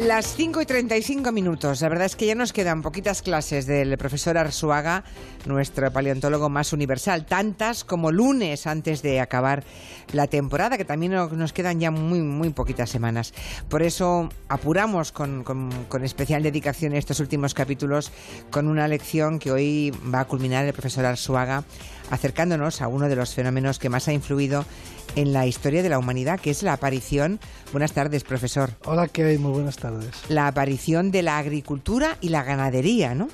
Las 5 y 35 minutos. La verdad es que ya nos quedan poquitas clases del profesor Arzuaga, nuestro paleontólogo más universal. Tantas como lunes antes de acabar la temporada, que también nos quedan ya muy, muy poquitas semanas. Por eso apuramos con, con especial dedicación estos últimos capítulos con una lección que hoy va a culminar el profesor Arzuaga acercándonos a uno de los fenómenos que más ha influido en la historia de la humanidad, que es la aparición. Buenas tardes, profesor. Hola, ¿qué hay? Muy buenas tardes. La aparición de la agricultura y la ganadería, ¿no?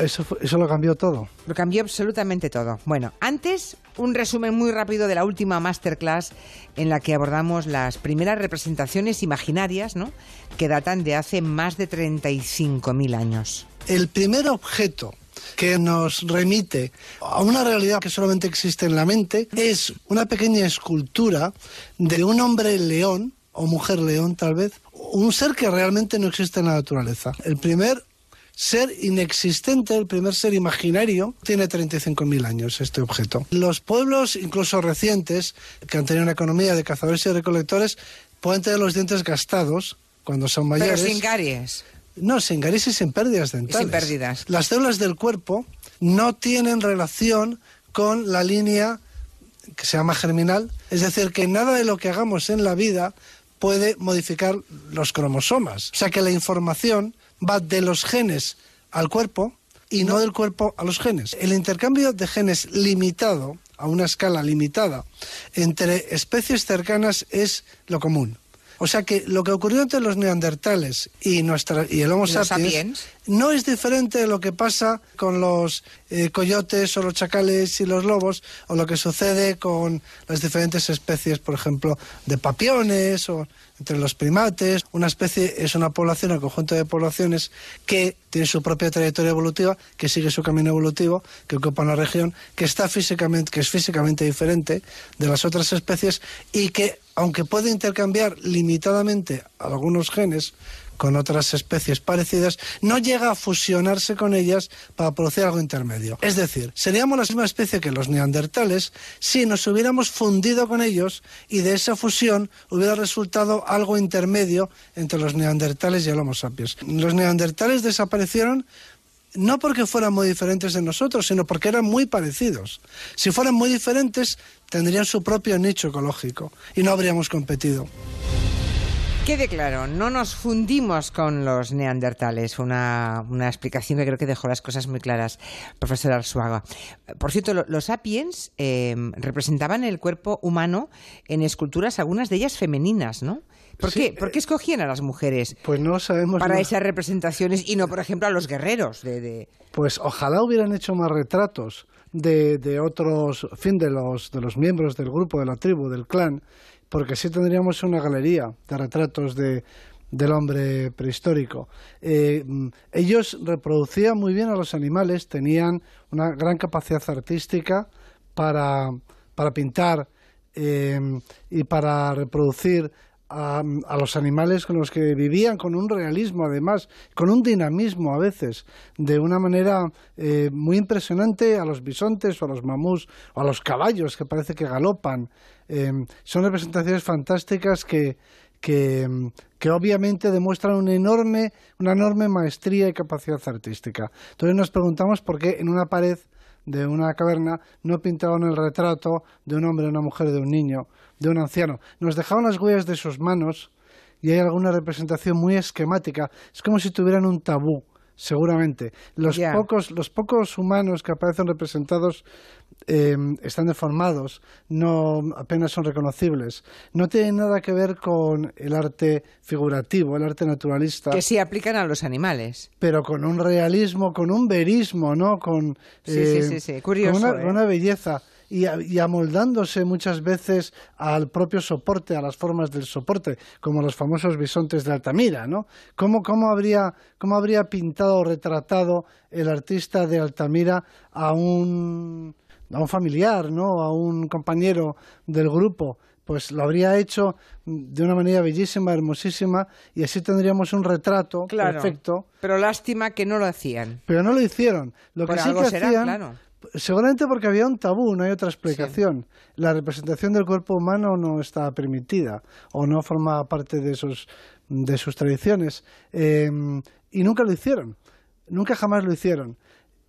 Eso, eso lo cambió todo. Lo cambió absolutamente todo. Bueno, antes un resumen muy rápido de la última masterclass en la que abordamos las primeras representaciones imaginarias, ¿no? Que datan de hace más de 35.000 años. El primer objeto que nos remite a una realidad que solamente existe en la mente, es una pequeña escultura de un hombre león, o mujer león tal vez, un ser que realmente no existe en la naturaleza. El primer ser inexistente, el primer ser imaginario, tiene 35.000 años este objeto. Los pueblos, incluso recientes, que han tenido una economía de cazadores y recolectores, pueden tener los dientes gastados cuando son mayores. Pero sin caries. No, sin caries y sin pérdidas dentales. sin pérdidas. Las células del cuerpo no tienen relación con la línea que se llama germinal. Es decir, que nada de lo que hagamos en la vida puede modificar los cromosomas. O sea que la información va de los genes al cuerpo y no del cuerpo a los genes. El intercambio de genes limitado, a una escala limitada, entre especies cercanas es lo común. O sea que lo que ocurrió entre los neandertales y, nuestra, y el Homo sapiens, no es diferente de lo que pasa con los eh, coyotes o los chacales y los lobos o lo que sucede con las diferentes especies, por ejemplo, de papiones o entre los primates. Una especie es una población, un conjunto de poblaciones que tiene su propia trayectoria evolutiva, que sigue su camino evolutivo, que ocupa una región que está físicamente, que es físicamente diferente de las otras especies y que aunque puede intercambiar limitadamente algunos genes con otras especies parecidas, no llega a fusionarse con ellas para producir algo intermedio. Es decir, seríamos la misma especie que los neandertales si nos hubiéramos fundido con ellos y de esa fusión hubiera resultado algo intermedio entre los neandertales y el Homo sapiens. Los neandertales desaparecieron no porque fueran muy diferentes de nosotros, sino porque eran muy parecidos. Si fueran muy diferentes, tendrían su propio nicho ecológico y no habríamos competido. Quede claro, no nos fundimos con los neandertales. Una, una explicación que creo que dejó las cosas muy claras, profesor Arzuaga. Por cierto, los sapiens eh, representaban el cuerpo humano en esculturas, algunas de ellas femeninas, ¿no? ¿Por, qué? ¿Por qué escogían a las mujeres? Pues no sabemos. Para esas representaciones y no, por ejemplo, a los guerreros. De, Pues ojalá hubieran hecho más retratos de, de otros, fin, de los, de los miembros del grupo, de la tribu, del clan porque sí tendríamos una galería de retratos de, del hombre prehistórico. Eh, ellos reproducían muy bien a los animales, tenían una gran capacidad artística para, para pintar eh, y para reproducir a, los animales con los que vivían, con un realismo además, con un dinamismo a veces, de una manera eh, muy impresionante a los bisontes o a los mamús o a los caballos que parece que galopan. Em, son representaciones fantásticas que, que, que, obviamente demuestran una enorme, una enorme maestría y capacidad artística. Entonces nos preguntamos por qué en una pared de una caverna no pintaban el retrato de un hombre, de una mujer, de un niño, de un anciano. Nos dejaban las huellas de sus manos y hay alguna representación muy esquemática. Es como si tuvieran un tabú seguramente. Los, pocos, los pocos humanos que aparecen representados eh, están deformados, no apenas son reconocibles. No tienen nada que ver con el arte figurativo, el arte naturalista. Que sí aplican a los animales. Pero con un realismo, con un verismo, ¿no? Con, sí, sí, sí, Curioso, con una, ¿eh? una belleza y, amoldándose muchas veces al propio soporte, a las formas del soporte, como los famosos bisontes de Altamira, ¿no? ¿Cómo, cómo, habría, cómo habría pintado o retratado el artista de Altamira a un, a un familiar, ¿no? A un compañero del grupo pues lo habría hecho de una manera bellísima, hermosísima, y así tendríamos un retrato perfecto. Pero lástima que no lo hacían. Pero no lo hicieron. Lo que sí que hacían, seguramente porque había un tabú, no hay otra explicación. La representación del cuerpo humano no está permitida o no forma parte de sus, de sus tradiciones. Em, y nunca lo hicieron, nunca jamás lo hicieron.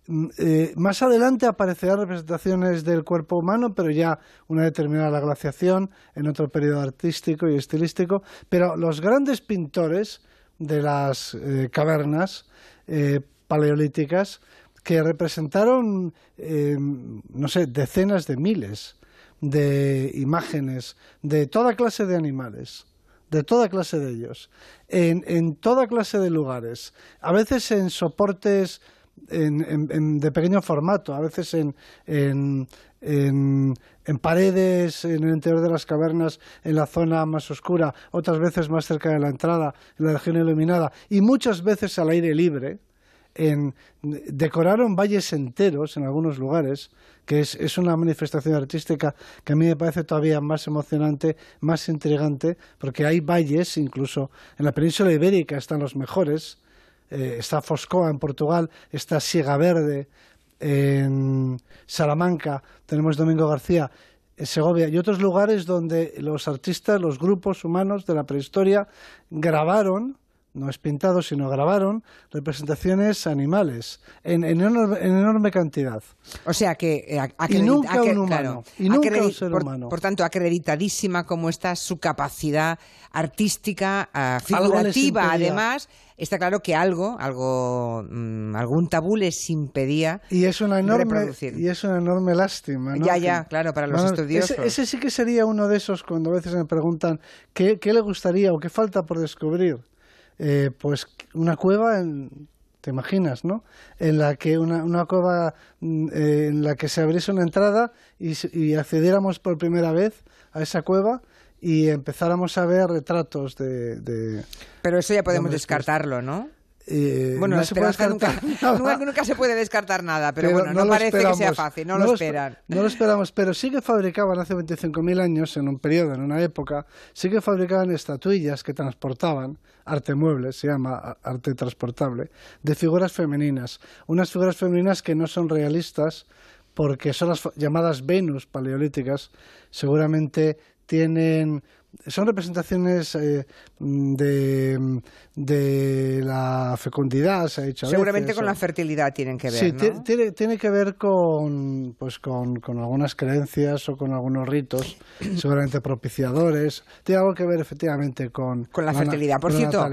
Mm, eh, más adelante aparecerán representaciones del cuerpo humano, pero ya una determinada la glaciación, en otro periodo artístico y estilístico. Pero los grandes pintores de las eh, cavernas eh, paleolíticas que representaron, no sé, decenas de miles de imágenes de toda clase de animales de toda clase de ellos, en, en toda clase de lugares, a veces en soportes de pequeño formato, a veces en, en, en, paredes, en el interior de las cavernas, en la zona más oscura, otras veces más cerca de la entrada, en la región iluminada, y muchas veces al aire libre. En, decoraron valles enteros en algunos lugares, que es, es, una manifestación artística que a mí me parece todavía más emocionante, más intrigante, porque hay valles, incluso en la península ibérica están los mejores, eh, está Foscoa en Portugal, está Siega Verde en Salamanca, tenemos Domingo García Segovia y otros lugares donde los artistas, los grupos humanos de la prehistoria grabaron no es pintado, sino grabaron representaciones animales en, enorme, cantidad. O sea que... Eh, y nunca un humano. y nunca un ser por, humano. Por tanto, acreditadísima como está su capacidad artística, ah, figurativa, además... Está claro que algo, algo, mm, algún tabú les impedía y es una enorme y es una enorme lástima. Ya, ya, claro, para los estudiosos. Ese, sí que sería uno de esos cuando a veces me preguntan qué, qué le gustaría o qué falta por descubrir. Eh, pues una cueva en, te imaginas, ¿no? En la que una, una cueva mm, eh, en la que se abriese una entrada y, accediéramos por primera vez a esa cueva y empezáramos a ver retratos de... de Pero eso ya podemos descartarlo, ¿no? Eh, bueno, no se puede nunca, nunca, se puede descartar nada, pero, bueno, no, parece que sea fácil, no, lo, esperan. No lo esperamos, pero sí que fabricaban hace 25.000 años, en un periodo, en una época, sí que fabricaban estatuillas que transportaban, arte mueble, se llama arte transportable, de figuras femeninas. Unas figuras femeninas que no son realistas, porque son las llamadas Venus paleolíticas, seguramente tienen son representaciones eh, de, de, la fecundidad, se ha dicho. Seguramente con la fertilidad tienen que ver. Sí, tiene, tiene, que ver con, pues con, con, algunas creencias o con algunos ritos, seguramente propiciadores. Tiene algo que ver efectivamente con, con la fertilidad. Por cierto,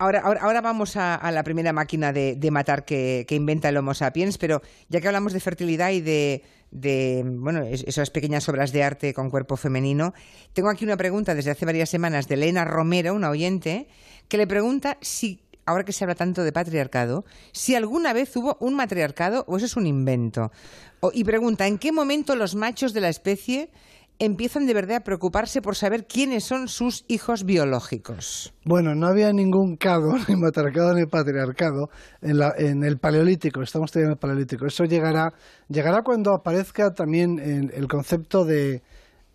Ahora, ahora, ahora, vamos a, la primera máquina de, matar que, que, inventa el Homo sapiens, pero ya que hablamos de fertilidad y de, de bueno, esas pequeñas obras de arte con cuerpo femenino. Tengo aquí una pregunta desde hace varias semanas de Elena Romero, una oyente, que le pregunta si, ahora que se habla tanto de patriarcado, si alguna vez hubo un matriarcado o eso es un invento. y pregunta, ¿en qué momento los machos de la especie empiezan de verdad a preocuparse por saber quiénes son sus hijos biológicos. Bueno, no había ningún cado, ni matriarcado ni patriarcado en, la, en el paleolítico, estamos teniendo el paleolítico. Eso llegará, llegará cuando aparezca también el concepto de,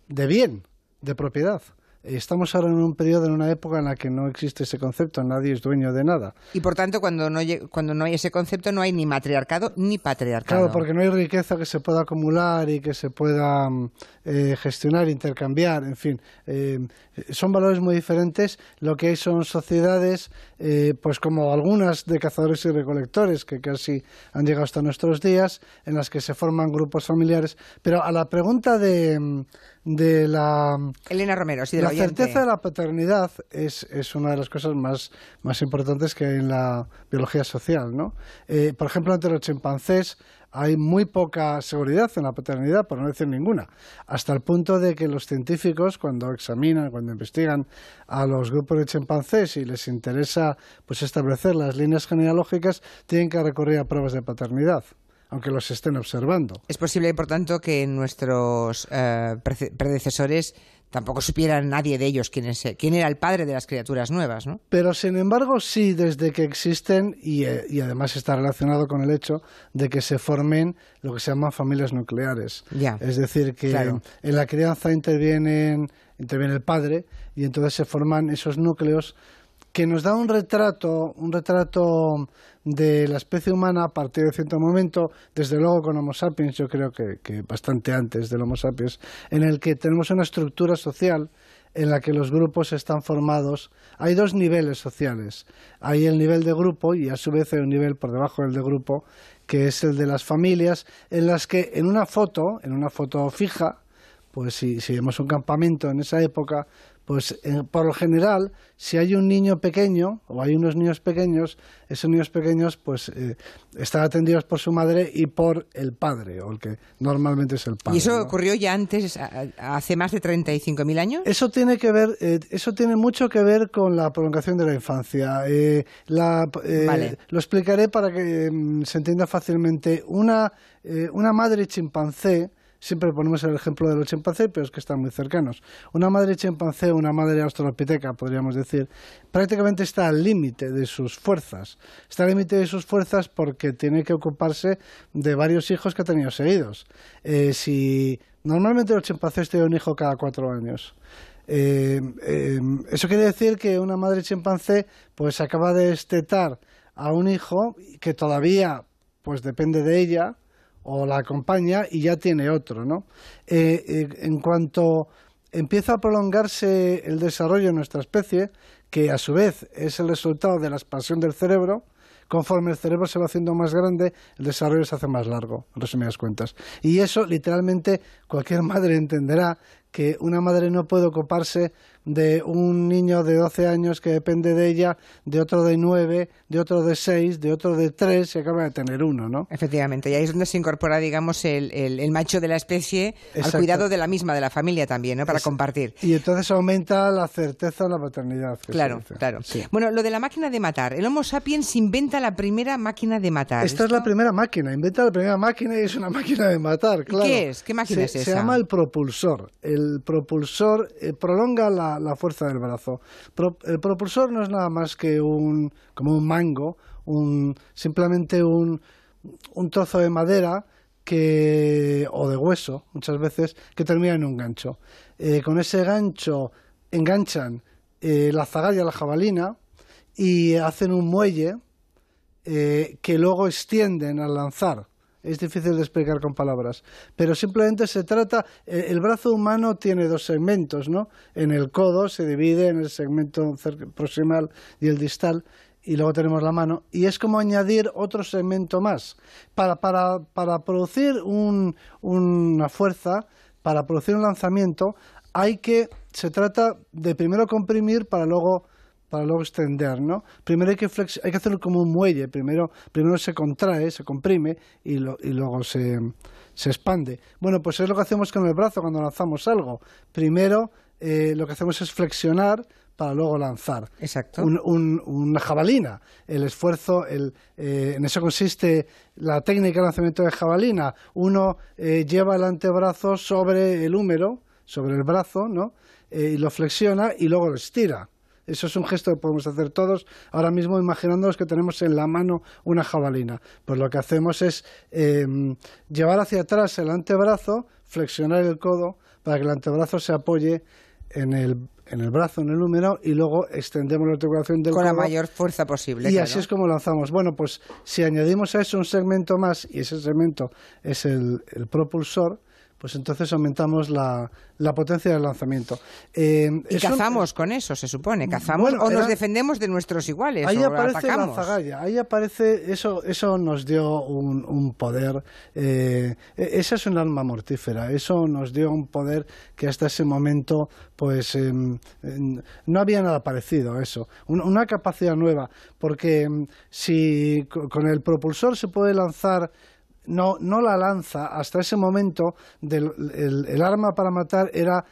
de bien, de propiedad. Estamos ahora en un periodo, en una época en la que no existe ese concepto, nadie es dueño de nada. Y por tanto, cuando no, cuando no hay ese concepto, no hay ni matriarcado ni patriarcado. Claro, porque no hay riqueza que se pueda acumular y que se pueda mm, eh, gestionar, intercambiar, en fin. Eh, son valores muy diferentes. Lo que hay son sociedades, eh, pues como algunas de cazadores y recolectores, que casi han llegado hasta nuestros días, en las que se forman grupos familiares. Pero a la pregunta de mm, de la... Elena Romero, sí, de la, certeza de la paternidad es, es, una de las cosas más, más importantes que hay en la biología social, ¿no? Eh, por ejemplo, entre los chimpancés hay muy poca seguridad en la paternidad, por no decir ninguna, hasta el punto de que los científicos, cuando examinan, cuando investigan a los grupos de chimpancés y les interesa pues establecer las líneas genealógicas, tienen que recurrir a pruebas de paternidad aunque los estén observando. Es posible, por tanto, que nuestros eh, predecesores tampoco supieran nadie de ellos quién, es, quién era el padre de las criaturas nuevas, ¿no? Pero, sin embargo, sí, desde que existen, y, eh, además está relacionado con el hecho de que se formen lo que se llaman familias nucleares. Es decir, que en la crianza interviene interviene el padre y entonces se forman esos núcleos que nos da un retrato, un retrato de la especie humana a partir de cierto momento, desde luego con Homo sapiens, yo creo que, que bastante antes del Homo sapiens, en el que tenemos una estructura social en la que los grupos están formados. Hay dos niveles sociales. Hay el nivel de grupo y a su vez hay un nivel por debajo del de grupo, que es el de las familias, en las que en una foto, en una foto fija, pues si, si vemos un campamento en esa época, pues eh, por lo general, si hay un niño pequeño o hay unos niños pequeños, esos niños pequeños pues eh, están atendidos por su madre y por el padre, o el que normalmente es el padre. ¿Y eso ocurrió ya antes, hace más de 35.000 años? Eso tiene que ver, eh, eso tiene mucho que ver con la prolongación de la infancia. Lo explicaré para que mm, se entienda fácilmente. Una, una madre chimpancé Siempre ponemos el ejemplo de los chimpancés, pero es que están muy cercanos. Una madre chimpancé, una madre australopiteca, podríamos decir, prácticamente está al límite de sus fuerzas. Está al límite de sus fuerzas porque tiene que ocuparse de varios hijos que ha tenido seguidos. Eh, si normalmente los chimpancés tienen un hijo cada cuatro años. Eh, eh, eso quiere decir que una madre chimpancé pues acaba de estetar a un hijo que todavía pues depende de ella o la acompaña y ya tiene otro, ¿no? Eh, eh, en cuanto empieza a prolongarse el desarrollo de nuestra especie, que a su vez es el resultado de la expansión del cerebro, conforme el cerebro se va haciendo más grande, el desarrollo se hace más largo, en resumidas cuentas. Y eso, literalmente, cualquier madre entenderá que una madre no puede ocuparse de un niño de 12 años que depende de ella, de otro de 9, de otro de 6, de otro de 3 y acaba de tener uno, ¿no? Efectivamente, y ahí es donde se incorpora, digamos, el, el, macho de la especie al cuidado de la misma, de la familia también, ¿no? Para compartir. Y entonces aumenta la certeza de la paternidad. Claro, claro. Bueno, lo de la máquina de matar. El Homo sapiens inventa la primera máquina de matar. Esta es la primera máquina, inventa la primera máquina y es una máquina de matar, claro. ¿Qué es? ¿Qué máquina es esa? Se llama el propulsor. El propulsor eh, prolonga la la, fuerza del brazo. el propulsor no es nada más que un, como un mango, un, simplemente un, un trozo de madera que, o de hueso, muchas veces, que termina en un gancho. Eh, con ese gancho enganchan eh, la zagalla, la jabalina, y hacen un muelle eh, que luego extienden al lanzar es difícil de explicar con palabras, pero simplemente se trata, eh, el brazo humano tiene dos segmentos, ¿no? En el codo se divide en el segmento proximal y el distal, y luego tenemos la mano, y es como añadir otro segmento más. Para, para, para producir una fuerza, para producir un lanzamiento, hay que, se trata de primero comprimir para luego para luego extender, ¿no? Primero hay que, hay que hacerlo como un muelle, primero, primero se contrae, se comprime y, y luego se, se, expande. Bueno, pues es lo que hacemos con el brazo cuando lanzamos algo. Primero eh, lo que hacemos es flexionar para luego lanzar. Exacto. una jabalina. El esfuerzo, el, eh, en eso consiste la técnica de lanzamiento de jabalina. Uno eh, lleva el antebrazo sobre el húmero, sobre el brazo, ¿no? y lo flexiona y luego lo estira. Eso es un gesto que podemos hacer todos ahora mismo imaginándonos que tenemos en la mano una jabalina. Pues lo que hacemos es em, llevar hacia atrás el antebrazo, flexionar el codo para que el antebrazo se apoye en el, en el brazo, en el húmero, y luego extendemos la articulación del Con la mayor fuerza posible. Y así es como lanzamos. Bueno, pues si añadimos a eso un segmento más, y ese segmento es el propulsor, pues entonces aumentamos la, la potencia del lanzamiento. Eh, y cazamos con eso, se supone. Cazamos o nos defendemos de nuestros iguales. Ahí aparece la zagalla, ahí aparece, eso, eso nos dio un, un poder. Eh, e, esa es un arma mortífera, eso nos dio un poder que hasta ese momento pues em, no había nada parecido a eso. una capacidad nueva, porque em, si con el propulsor se puede lanzar no, no la lanza. Hasta ese momento del, el, arma para matar era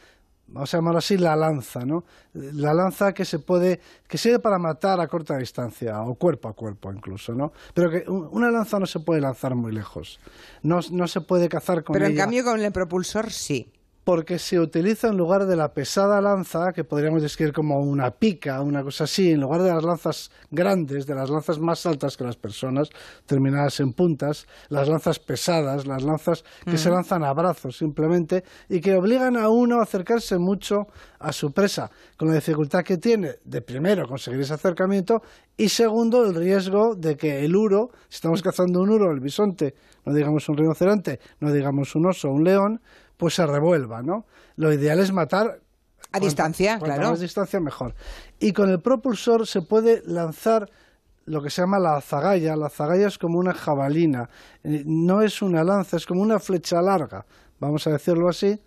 vamos a llamarlo así, la lanza, ¿no? La lanza que se puede, que sirve para matar a corta distancia, o cuerpo a cuerpo incluso, ¿no? Pero que una lanza no se puede lanzar muy lejos. No, no se puede cazar con Pero en cambio con el propulsor sí. Porque se utiliza en lugar de la pesada lanza, que podríamos describir como una pica, una cosa así, en lugar de las lanzas grandes, de las lanzas más altas que las personas, terminadas en puntas, las lanzas pesadas, las lanzas que se lanzan a brazos simplemente, y que obligan a uno a acercarse mucho a su presa, con la dificultad que tiene de primero conseguir ese acercamiento y segundo el riesgo de que el uro, si estamos cazando un uro, el bisonte, no digamos un rinoceronte, no digamos un oso, un león, pues se revuelva, ¿no? Lo ideal es matar a distancia, cuanto claro. más distancia mejor. Y con el propulsor se puede lanzar lo que se llama la azagaya. La azagaya es como una jabalina, eh, no es una lanza, es como una flecha larga, vamos a decirlo así,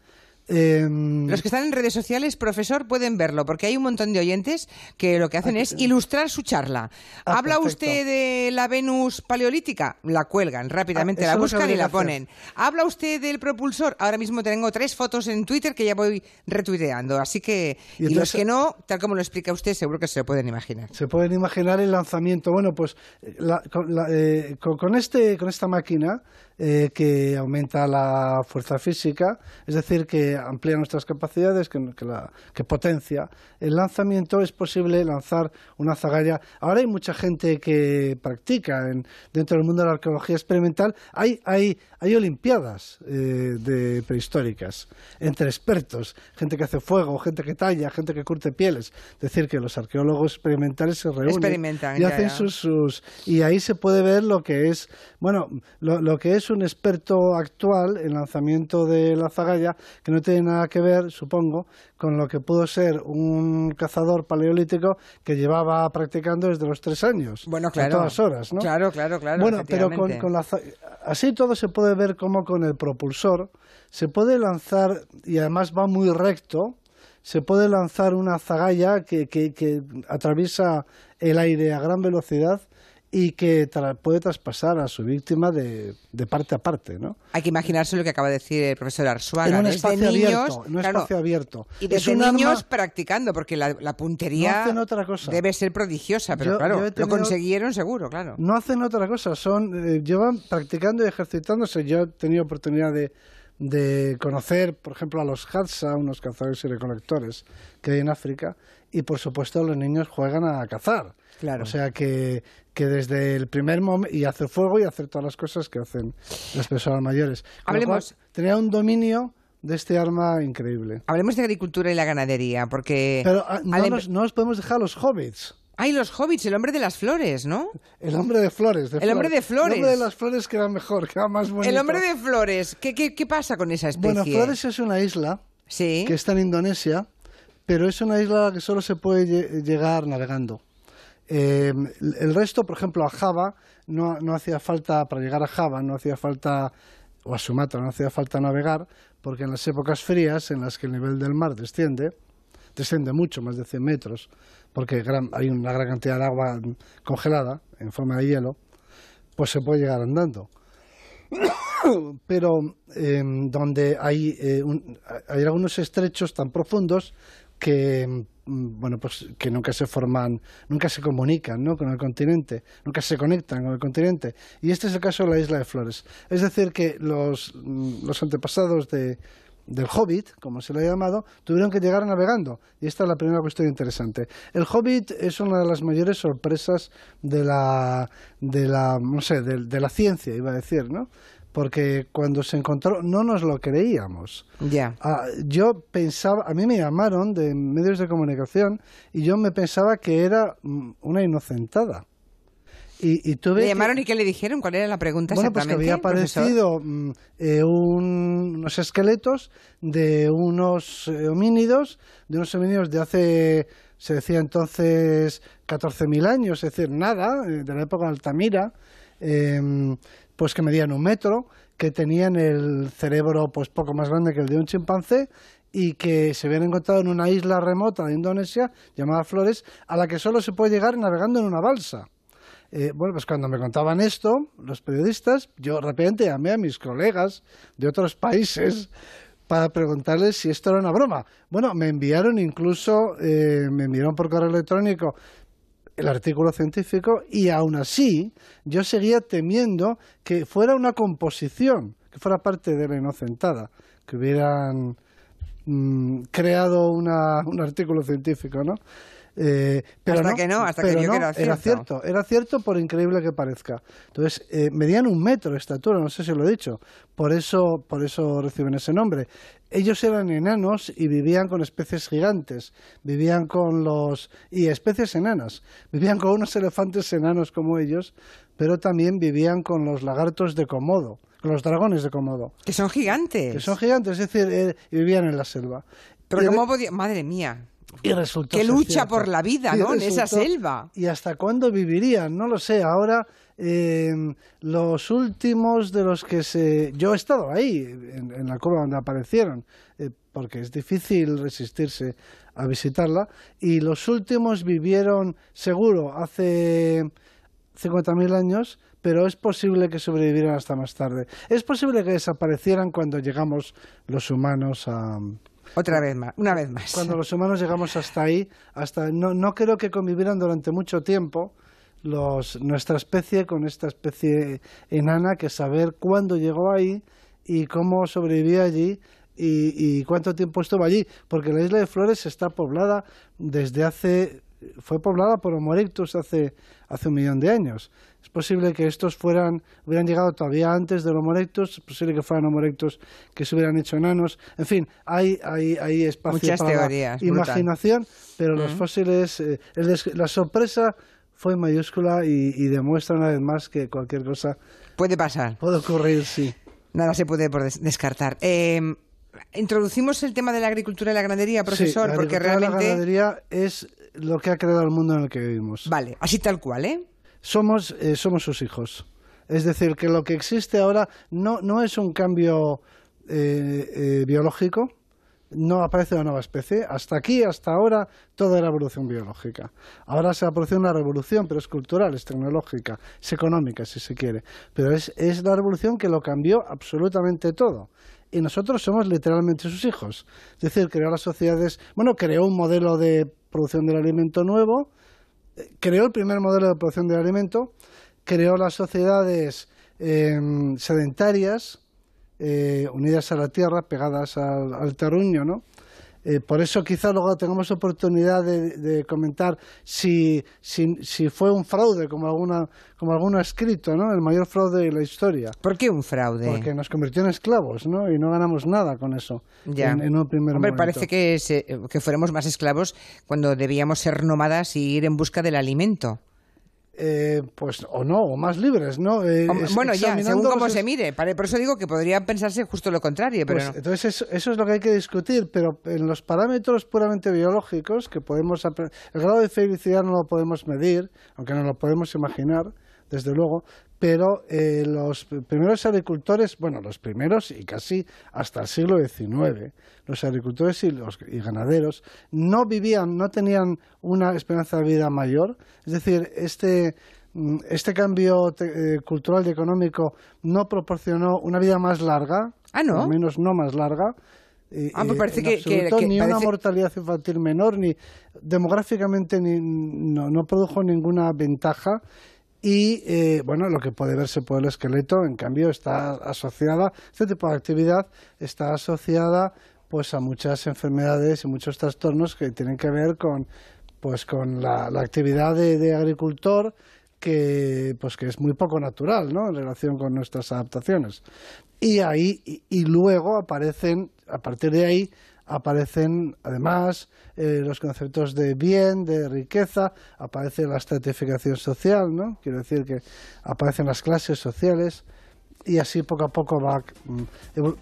Em, Los que están en redes sociales, profesor, pueden verlo, porque hay un montón de oyentes que lo que hacen es ilustrar su charla. Ah, ¿Habla usted de la Venus paleolítica? La cuelgan rápidamente, Ah, la buscan y la ponen. ¿Habla usted del propulsor? Ahora mismo tengo tres fotos en Twitter que ya voy retuiteando, así que... Y Y, los que no, tal como lo explica usted, seguro que se lo pueden imaginar. Se pueden imaginar el lanzamiento. Bueno, pues eh, la- con, la- eh, con- con este, con esta máquina eh, que aumenta la fuerza física, es decir, que amplía nuestras capacidades, que, que la- que potencia el lanzamiento, es posible lanzar una zagalla. Ahora hay mucha gente que practica en- dentro del mundo de la arqueología experimental. Hay, hay, hay olimpiadas eh, de prehistóricas entre expertos, gente que hace fuego, gente que talla, gente que curte pieles. Es decir, que los arqueólogos experimentales se reúnen y ya, hacen ya. sus, sus y ahí se puede ver lo que es bueno lo, lo que es un experto actual en lanzamiento de la zagalla que no tiene nada que ver supongo con lo que pudo ser un cazador paleolítico que llevaba practicando desde los tres años Bueno, a claro. todas horas ¿no? Claro, claro, claro. Bueno, pero con, con la así todo se puede ver como con el propulsor se puede lanzar y además va muy recto. Se puede lanzar una zagalla que, que, que atraviesa el aire a gran velocidad y que tra- puede traspasar a su víctima de, de parte a parte, ¿no? Hay que imaginarse lo que acaba de decir el profesor Arzuaga. En un desde espacio niños, abierto, en un claro, espacio abierto. Y Es desde un arma- niños practicando, porque la, la puntería No hacen otra cosa. debe ser prodigiosa, pero Yo- claro, yo lo consiguieron seguro, claro. No hacen otra cosa, son eh, llevan practicando y ejercitándose. Yo he tenido oportunidad de, de conocer, por ejemplo, a los Hadza, unos cazadores y recolectores que hay en África, y por supuesto los niños juegan a cazar. Claro. O sea que, que desde el primer momento, y hacer fuego y hacer todas las cosas que hacen las personas mayores. Con Hablemos- cual, tenía un dominio de este arma increíble. Hablemos de agricultura y la ganadería, porque... Pero ah, no, al em- nos, no nos podemos dejar a los hobbits. Ay, los hobbits, el hombre de las flores, ¿no? El hombre de flores. de El hombre de flores. El hombre de las flores queda mejor, queda más bonito. El hombre de flores. ¿Qué, qué, qué pasa con esa especie? Bueno, Flores es una isla Sí. que está en Indonesia, pero es una isla a la que solo se puede lle- llegar navegando. Eh, el resto, por ejemplo, a Java, no, no hacía falta, para llegar a Java, no hacía falta, o a Sumatra, no hacía falta navegar, porque en las épocas frías, en las que el nivel del mar desciende, desciende mucho, más de 100 metros, porque gran- hay una gran cantidad de agua congelada en forma de hielo, pues se puede llegar andando pero eh, donde hay, eh, hay algunos estrechos tan profundos que mm, bueno pues que nunca se forman nunca se comunican ¿no? con el continente nunca se conectan con el continente y este es el caso de la isla de Flores es decir que los, mm, los antepasados de del Hobbit, como se le ha llamado, tuvieron que llegar navegando. Y esta es la primera cuestión interesante. El Hobbit es una de las mayores sorpresas de la, de la, no sé, de, de la ciencia, iba a decir, ¿no? Porque cuando se encontró no nos lo creíamos. Ya. Ah, yo pensaba, a mí me llamaron de medios de comunicación y yo me pensaba que era mm, una inocentada. Y, y tuve ¿Le que- llamaron y qué le dijeron? ¿Cuál era la pregunta bueno, pues que exactamente? había profesor? aparecido mm, eh, un- unos esqueletos de unos eh, homínidos, de unos homínidos de hace, se decía entonces, 14.000 años, es decir, nada, eh, de la época de Altamira, eh, pues que medían un metro, que tenían el cerebro pues poco más grande que el de un chimpancé y que se habían encontrado en una isla remota de Indonesia llamada Flores, a la que solo se puede llegar navegando en una balsa. Eh, bueno, pues cuando me contaban esto, los periodistas, yo rápidamente llamé a mis colegas de otros países para preguntarles si esto era una broma. Bueno, me enviaron incluso, eh, me enviaron por correo electrónico el artículo científico y aún así yo seguía temiendo que fuera una composición, que fuera parte de la inocentada, que hubieran mm, creado una, un artículo científico, ¿no? Eh, pero hasta que no, hasta que yo era, cierto. era cierto. Era cierto por increíble que parezca. Entonces, eh, medían un metro de estatura, no sé si lo he dicho. Por eso, por eso reciben ese nombre. Ellos eran enanos y vivían con especies gigantes. Vivían con los... y especies enanas. Vivían con unos elefantes enanos como ellos, pero también vivían con los lagartos de Komodo con los dragones de Komodo. Que son gigantes. Que son gigantes, es decir, eh, vivían en la selva. Pero ¿cómo podía...? Madre mía. Y resultó que lucha por la vida, ¿no? en esa selva. ¿Y hasta cuándo vivirían? No lo sé. Ahora, eh, los últimos de los que se. Yo he estado ahí, en, la cueva donde aparecieron, eh, porque es difícil resistirse a visitarla. Y los últimos vivieron, seguro, hace 50.000 años, pero es posible que sobrevivieran hasta más tarde. Es posible que desaparecieran cuando llegamos los humanos a otra vez más, una vez más. Cuando los humanos llegamos hasta ahí, hasta no, no creo que convivieran durante mucho tiempo los, nuestra especie con esta especie enana, que saber cuándo llegó ahí y cómo sobrevivió allí y, y, cuánto tiempo estuvo allí, porque la isla de Flores está poblada desde hace, fue poblada por Homo erectus hace, hace un millón de años. Es posible que estos fueran, hubieran llegado todavía antes de los Homo erectus, es posible que fueran Homo erectus que se hubieran hecho enanos. En fin, hay, hay, hay espacio para la imaginación, pero los fósiles, eh, la sorpresa fue mayúscula y, demuestra una vez más que cualquier cosa puede pasar. Puede ocurrir, sí. Nada se puede descartar. Em, introducimos el tema de la agricultura y la ganadería, profesor, porque realmente la ganadería es lo que ha creado el mundo en el que vivimos. Vale, así tal cual, ¿eh? Somos, eh, somos sus hijos. Es decir, que lo que existe ahora no, no es un cambio eh, eh, biológico, no aparece una nueva especie. Hasta aquí, hasta ahora, todo era evolución biológica. Ahora se ha producido una revolución, pero es cultural, es tecnológica, es económica, si se quiere. Pero es, es la revolución que lo cambió absolutamente todo. Y nosotros somos literalmente sus hijos. Es decir, creó las sociedades, bueno, creó un modelo de producción del alimento nuevo, creó el primer modelo de producción de alimento, creó las sociedades em, sedentarias, eh, unidas a la tierra, pegadas al, terruño, ¿no? Eh, por eso quizá luego tengamos oportunidad de, comentar si, si, fue un fraude, como, alguna, como alguno ha escrito, ¿no? El mayor fraude de la historia. ¿Por qué un fraude? Porque nos convirtió en esclavos, ¿no? Y no ganamos nada con eso ya. En, un primer Hombre, parece que, que fuéramos más esclavos cuando debíamos ser nómadas y ir en busca del alimento. Eh, pues o no, o más libres, ¿no? Eh, bueno, ya, según cómo se mire. Por eso digo que podría pensarse justo lo contrario. Pero pues, Entonces, eso, es lo que hay que discutir, pero en los parámetros puramente biológicos, que podemos. El grado de felicidad no lo podemos medir, aunque no lo podemos imaginar, desde luego, pero eh, los primeros agricultores, bueno, los primeros y casi hasta el siglo XIX, los agricultores y los y ganaderos no vivían, no tenían una esperanza de vida mayor, es decir, este mm, este cambio eh, cultural y económico no proporcionó una vida más larga, ¿Ah, no? al menos no más larga, ah, pues parece que, ni una mortalidad infantil menor, ni demográficamente ni, no, no produjo ninguna ventaja y eh, bueno, lo que puede verse por el esqueleto, en cambio, está asociada, este tipo de actividad está asociada pues a muchas enfermedades y muchos trastornos que tienen que ver con pues con la, actividad de, agricultor que pues que es muy poco natural ¿no? en relación con nuestras adaptaciones y ahí y luego aparecen a partir de ahí aparecen además eh, los conceptos de bien, de riqueza, aparece la estratificación social, ¿no? Quiero decir que aparecen las clases sociales y así poco a poco va, mm,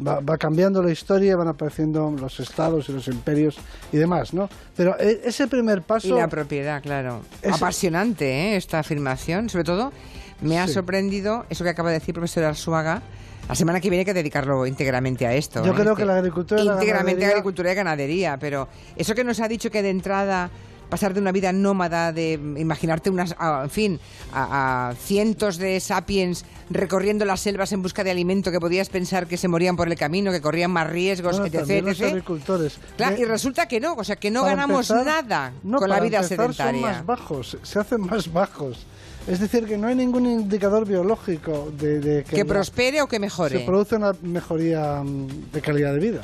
va, cambiando la historia, van apareciendo los estados y los imperios y demás, ¿no? Pero e, ese primer paso... Y la propiedad, claro. Apasionante, ¿eh? Esta afirmación, sobre todo me ha sorprendido eso que acaba de decir profesor Arzuaga, la semana que viene hay que dedicarlo íntegramente a esto. Yo ¿eh? creo que la agricultura Íntegramente agricultura y ganadería, pero eso que nos ha dicho que de entrada pasar de una vida nómada, de imaginarte unas, en fin, a, cientos de sapiens recorriendo las selvas en busca de alimento que podías pensar que se morían por el camino, que corrían más riesgos, etc. Los agricultores. Claro, y resulta que no, o sea, que no ganamos nada con la vida sedentaria. Son más bajos, se hacen más bajos. Es decir, que no hay ningún indicador biológico de, que, prospere o que mejore. Se produce una mejoría mm, de calidad de vida.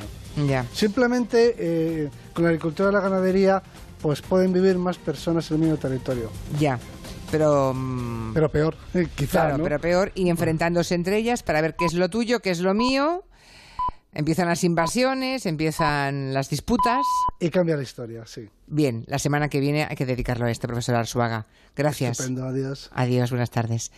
Ya. Simplemente eh, con la agricultura y la ganadería, pues pueden vivir más personas en el mismo territorio. Ya pero mm, pero peor quizá claro, pero peor y enfrentándose entre ellas para ver qué es lo tuyo qué es lo mío Empiezan las invasiones, empiezan las disputas. Y cambia la historia, sí. Bien, la semana que viene hay que dedicarlo a este profesor Arzuaga. Gracias. Estupendo, adiós. Adiós, buenas tardes.